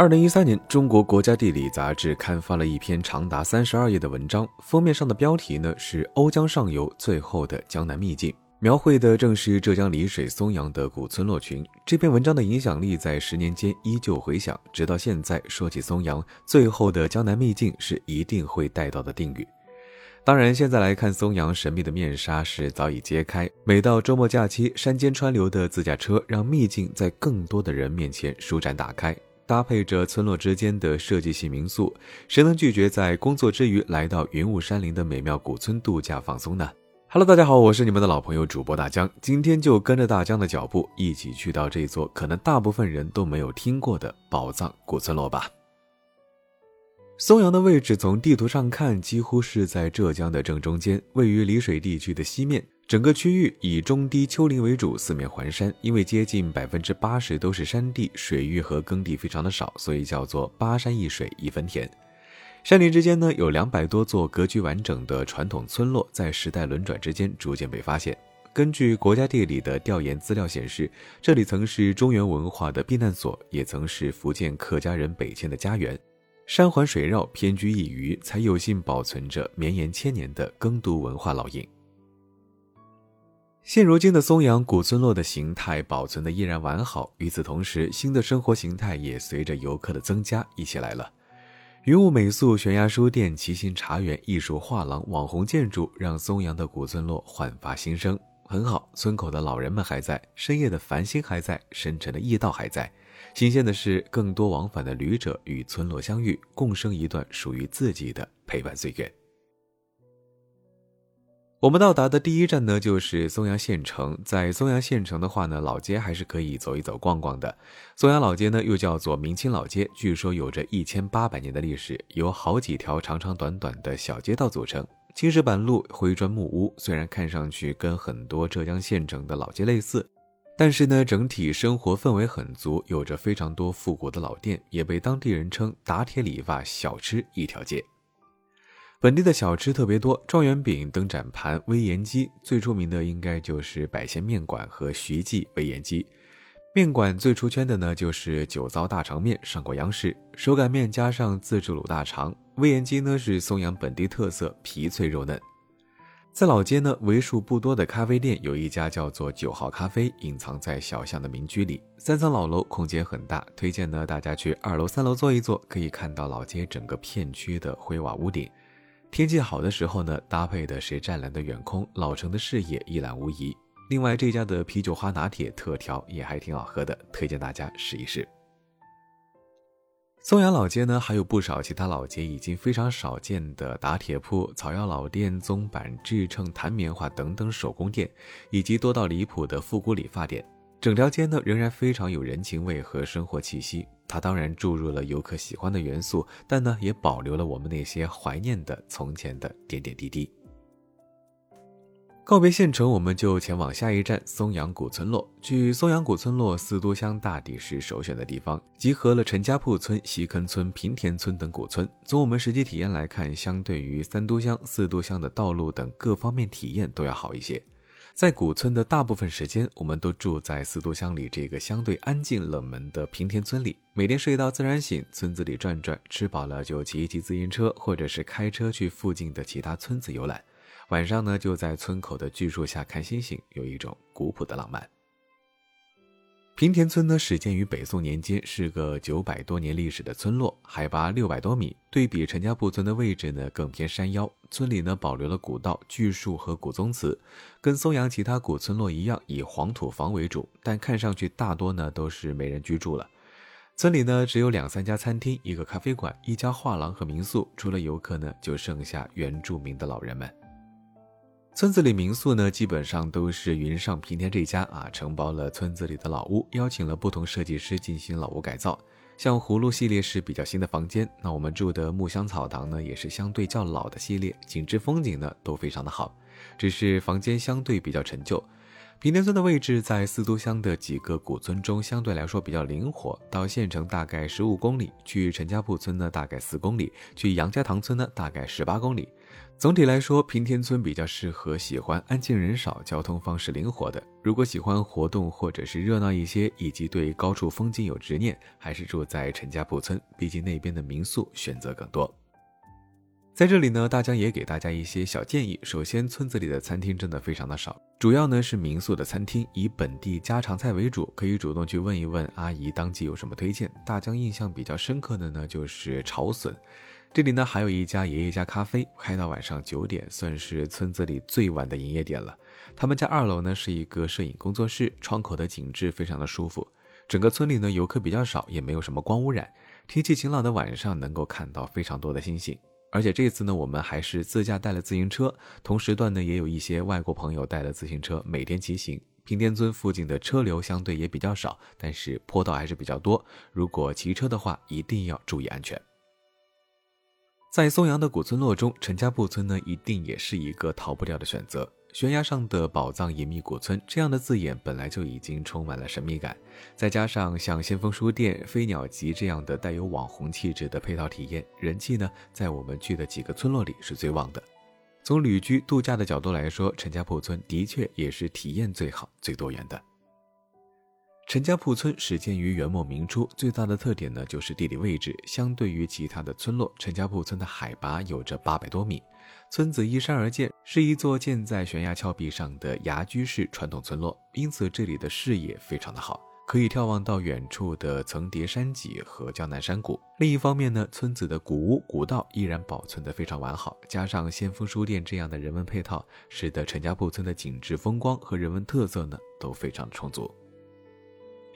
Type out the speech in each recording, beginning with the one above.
二零一三年，中国国家地理杂志刊发了一篇长达三十二页的文章，封面上的标题呢是“瓯江上游最后的江南秘境”，描绘的正是浙江丽水松阳的古村落群。这篇文章的影响力在十年间依旧回响，直到现在，说起松阳最后的江南秘境，是一定会带到的定语。当然，现在来看，松阳神秘的面纱是早已揭开。每到周末假期，山间川流的自驾车，让秘境在更多的人面前舒展打开。搭配着村落之间的设计性民宿，谁能拒绝在工作之余来到云雾山林的美妙古村度假放松呢？Hello，大家好，我是你们的老朋友主播大江，今天就跟着大江的脚步，一起去到这座可能大部分人都没有听过的宝藏古村落吧。松阳的位置从地图上看，几乎是在浙江的正中间，位于丽水地区的西面。整个区域以中低丘陵为主，四面环山。因为接近百分之八十都是山地，水域和耕地非常的少，所以叫做八山一水一分田。山林之间呢，有两百多座格局完整的传统村落，在时代轮转之间逐渐被发现。根据国家地理的调研资料显示，这里曾是中原文化的避难所，也曾是福建客家人北迁的家园。山环水绕，偏居一隅，才有幸保存着绵延千年的耕读文化烙印。现如今的松阳古村落的形态保存的依然完好，与此同时，新的生活形态也随着游客的增加一起来了。云雾美宿、悬崖书店、骑行茶园、艺术画廊、网红建筑，让松阳的古村落焕发新生。很好，村口的老人们还在，深夜的繁星还在，深沉的驿道还在。新鲜的是，更多往返的旅者与村落相遇，共生一段属于自己的陪伴岁月。我们到达的第一站呢，就是松阳县城。在松阳县城的话呢，老街还是可以走一走、逛逛的。松阳老街呢，又叫做明清老街，据说有着一千八百年的历史，由好几条长长短短的小街道组成。青石板路、灰砖木屋，虽然看上去跟很多浙江县城的老街类似，但是呢，整体生活氛围很足，有着非常多复古的老店，也被当地人称“打铁理发小吃一条街”。本地的小吃特别多，状元饼、灯盏盘、威严鸡，最出名的应该就是百贤面馆和徐记威严鸡。面馆最出圈的呢，就是酒糟大肠面，上过央视。手擀面加上自制卤大肠，威严鸡呢是松阳本地特色，皮脆肉嫩。在老街呢，为数不多的咖啡店有一家叫做九号咖啡，隐藏在小巷的民居里，三层老楼，空间很大。推荐呢大家去二楼、三楼坐一坐，可以看到老街整个片区的灰瓦屋顶。天气好的时候呢，搭配的是湛蓝的远空，老城的视野一览无遗。另外，这家的啤酒花拿铁特调也还挺好喝的，推荐大家试一试。松阳老街呢，还有不少其他老街已经非常少见的打铁铺、草药老店、棕板制秤、弹棉花等等手工店，以及多到离谱的复古理发店。整条街呢，仍然非常有人情味和生活气息。它当然注入了游客喜欢的元素，但呢，也保留了我们那些怀念的从前的点点滴滴。告别县城，我们就前往下一站松阳古村落。去松阳古村落，四都乡大抵是首选的地方，集合了陈家铺村、西坑村、平田村等古村。从我们实际体验来看，相对于三都乡、四都乡的道路等各方面体验都要好一些。在古村的大部分时间，我们都住在四都乡里这个相对安静冷门的平田村里。每天睡到自然醒，村子里转转，吃饱了就骑一骑自行车，或者是开车去附近的其他村子游览。晚上呢，就在村口的巨树下看星星，有一种古朴的浪漫。平田村呢，始建于北宋年间，是个九百多年历史的村落，海拔六百多米。对比陈家铺村的位置呢，更偏山腰。村里呢，保留了古道、巨树和古宗祠，跟松阳其他古村落一样，以黄土房为主，但看上去大多呢都是没人居住了。村里呢，只有两三家餐厅、一个咖啡馆、一家画廊和民宿，除了游客呢，就剩下原住民的老人们。村子里民宿呢，基本上都是云上平田这家啊，承包了村子里的老屋，邀请了不同设计师进行老屋改造。像葫芦系列是比较新的房间，那我们住的木香草堂呢，也是相对较老的系列，景致风景呢都非常的好，只是房间相对比较陈旧。平田村的位置在四都乡的几个古村中，相对来说比较灵活。到县城大概十五公里，去陈家铺村呢大概四公里，去杨家塘村呢大概十八公里。总体来说，平田村比较适合喜欢安静人少、交通方式灵活的。如果喜欢活动或者是热闹一些，以及对高处风景有执念，还是住在陈家铺村，毕竟那边的民宿选择更多。在这里呢，大江也给大家一些小建议。首先，村子里的餐厅真的非常的少，主要呢是民宿的餐厅，以本地家常菜为主，可以主动去问一问阿姨当季有什么推荐。大江印象比较深刻的呢就是炒笋，这里呢还有一家爷爷家咖啡，开到晚上九点，算是村子里最晚的营业点了。他们家二楼呢是一个摄影工作室，窗口的景致非常的舒服。整个村里呢游客比较少，也没有什么光污染，天气晴朗的晚上能够看到非常多的星星。而且这次呢，我们还是自驾带了自行车，同时段呢也有一些外国朋友带了自行车，每天骑行。平田村附近的车流相对也比较少，但是坡道还是比较多。如果骑车的话，一定要注意安全。在松阳的古村落中，陈家铺村呢，一定也是一个逃不掉的选择。悬崖上的宝藏隐秘古村，这样的字眼本来就已经充满了神秘感，再加上像先锋书店、飞鸟集这样的带有网红气质的配套体验，人气呢在我们去的几个村落里是最旺的。从旅居度假的角度来说，陈家铺村的确也是体验最好、最多元的。陈家铺村始建于元末明初，最大的特点呢就是地理位置，相对于其他的村落，陈家铺村的海拔有着八百多米。村子依山而建，是一座建在悬崖峭壁上的崖居式传统村落，因此这里的视野非常的好，可以眺望到远处的层叠山脊和江南山谷。另一方面呢，村子的古屋古道依然保存得非常完好，加上先锋书店这样的人文配套，使得陈家铺村的景致风光和人文特色呢都非常充足。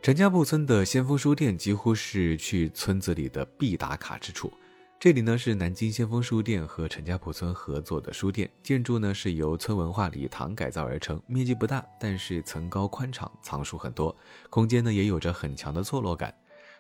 陈家铺村的先锋书店几乎是去村子里的必打卡之处。这里呢是南京先锋书店和陈家铺村合作的书店，建筑呢是由村文化礼堂改造而成，面积不大，但是层高宽敞，藏书很多，空间呢也有着很强的错落感。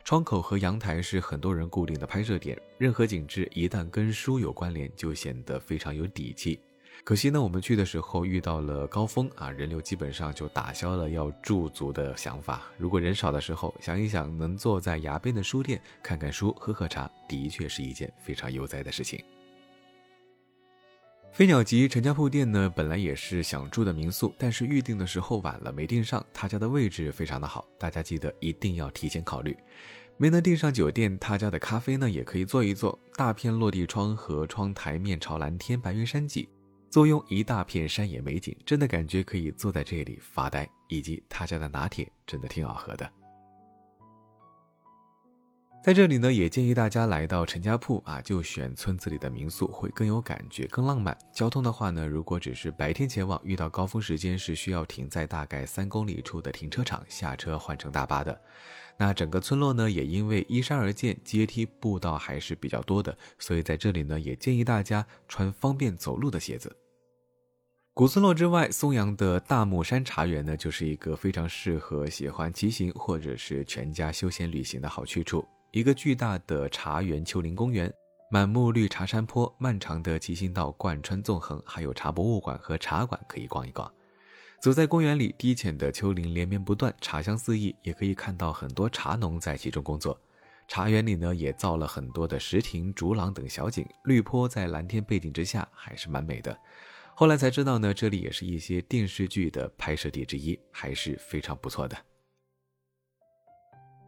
窗口和阳台是很多人固定的拍摄点，任何景致一旦跟书有关联，就显得非常有底气。可惜呢，我们去的时候遇到了高峰啊，人流基本上就打消了要驻足的想法。如果人少的时候，想一想能坐在崖边的书店看看书、喝喝茶，的确是一件非常悠哉的事情。飞鸟集陈家铺店呢，本来也是想住的民宿，但是预定的时候晚了，没订上。他家的位置非常的好，大家记得一定要提前考虑。没能订上酒店，他家的咖啡呢也可以坐一坐，大片落地窗和窗台面朝蓝天，白云山脊。坐拥一大片山野美景，真的感觉可以坐在这里发呆。以及他家的拿铁真的挺好喝的。在这里呢，也建议大家来到陈家铺啊，就选村子里的民宿会更有感觉、更浪漫。交通的话呢，如果只是白天前往，遇到高峰时间是需要停在大概三公里处的停车场下车换乘大巴的。那整个村落呢，也因为依山而建，阶梯步道还是比较多的，所以在这里呢，也建议大家穿方便走路的鞋子。古村落之外，松阳的大木山茶园呢，就是一个非常适合喜欢骑行或者是全家休闲旅行的好去处。一个巨大的茶园丘陵公园，满目绿茶山坡，漫长的骑行道贯穿纵横，还有茶博物馆和茶馆可以逛一逛。走在公园里，低浅的丘陵连绵不断，茶香四溢，也可以看到很多茶农在其中工作。茶园里呢，也造了很多的石亭、竹廊等小景，绿坡在蓝天背景之下还是蛮美的。后来才知道呢，这里也是一些电视剧的拍摄地之一，还是非常不错的。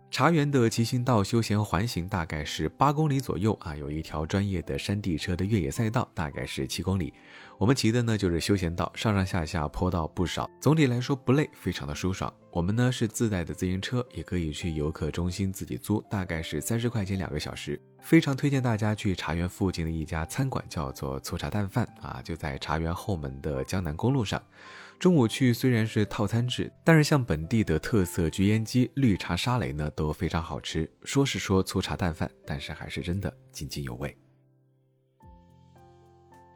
茶园的骑行道休闲环形大概是八公里左右啊，有一条专业的山地车的越野赛道，大概是七公里。我们骑的呢就是休闲道，上上下下坡道不少，总体来说不累，非常的舒爽。我们呢是自带的自行车，也可以去游客中心自己租，大概是三十块钱两个小时。非常推荐大家去茶园附近的一家餐馆，叫做粗茶淡饭啊，就在茶园后门的江南公路上。中午去虽然是套餐制，但是像本地的特色焗烟鸡、绿茶沙雷呢都非常好吃。说是说粗茶淡饭，但是还是真的津津有味。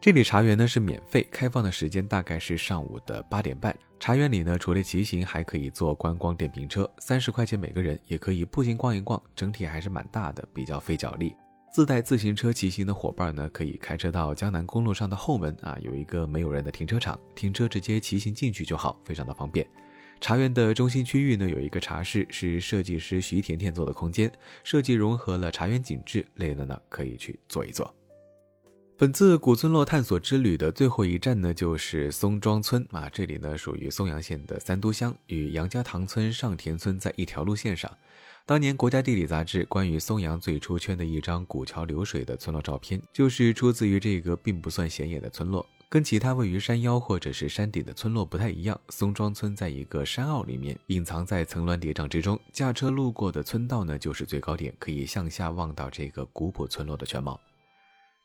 这里茶园呢是免费开放的时间大概是上午的八点半。茶园里呢除了骑行，还可以坐观光电瓶车，三十块钱每个人，也可以步行逛一逛。整体还是蛮大的，比较费脚力。自带自行车骑行的伙伴呢，可以开车到江南公路上的后门啊，有一个没有人的停车场，停车直接骑行进去就好，非常的方便。茶园的中心区域呢，有一个茶室，是设计师徐甜甜做的空间，设计融合了茶园景致，累了呢可以去坐一坐。本次古村落探索之旅的最后一站呢，就是松庄村啊，这里呢属于松阳县的三都乡，与杨家塘村、上田村在一条路线上。当年国家地理杂志关于松阳最出圈的一张古桥流水的村落照片，就是出自于这个并不算显眼的村落。跟其他位于山腰或者是山顶的村落不太一样，松庄村在一个山坳里面，隐藏在层峦叠嶂之中。驾车路过的村道呢，就是最高点，可以向下望到这个古朴村落的全貌。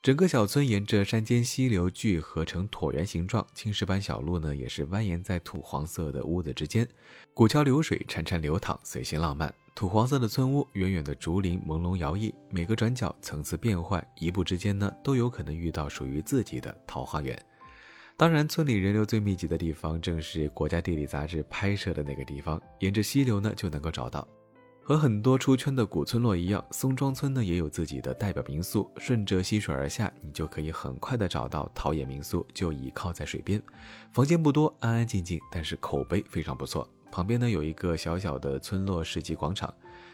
整个小村沿着山间溪流聚合成椭圆形状，青石板小路呢，也是蜿蜒在土黄色的屋子之间。古桥流水潺潺流淌，随性浪漫。土黄色的村屋，远远的竹林朦胧摇曳，每个转角层次变换，一步之间呢，都有可能遇到属于自己的桃花源。当然，村里人流最密集的地方，正是国家地理杂志拍摄的那个地方。沿着溪流呢，就能够找到。和很多出圈的古村落一样，松庄村呢也有自己的代表民宿。顺着溪水而下，你就可以很快的找到陶冶民宿，就倚靠在水边。房间不多，安安静静，但是口碑非常不错。旁边呢有一个小小的村落市集广场，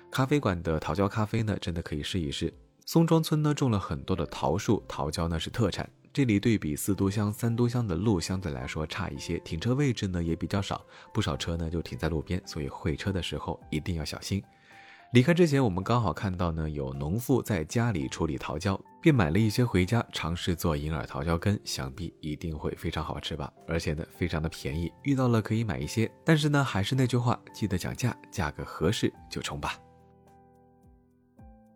咖啡馆的桃胶咖啡呢，真的可以试一试。松庄村呢种了很多的桃树，桃胶呢是特产。这里对比四都乡、三都乡的路相对来说差一些，停车位置呢也比较少，不少车呢就停在路边，所以会车的时候一定要小心。离开之前，我们刚好看到呢有农妇在家里处理桃胶，便买了一些回家尝试做银耳桃胶羹，想必一定会非常好吃吧？而且呢非常的便宜，遇到了可以买一些。但是呢还是那句话，记得讲价，价格合适就冲吧。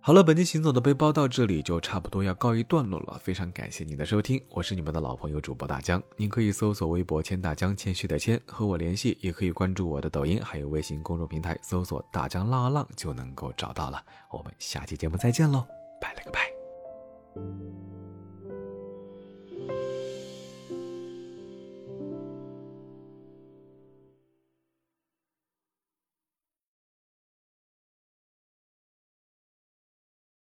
好了，本期行走的背包到这里就差不多要告一段落了。非常感谢您的收听，我是你们的老朋友主播大江。您可以搜索微博“千大江”，谦虚的谦，和我联系，也可以关注我的抖音，还有微信公众平台，搜索“大江浪啊浪”就能够找到了。我们下期节目再见喽，拜了个拜。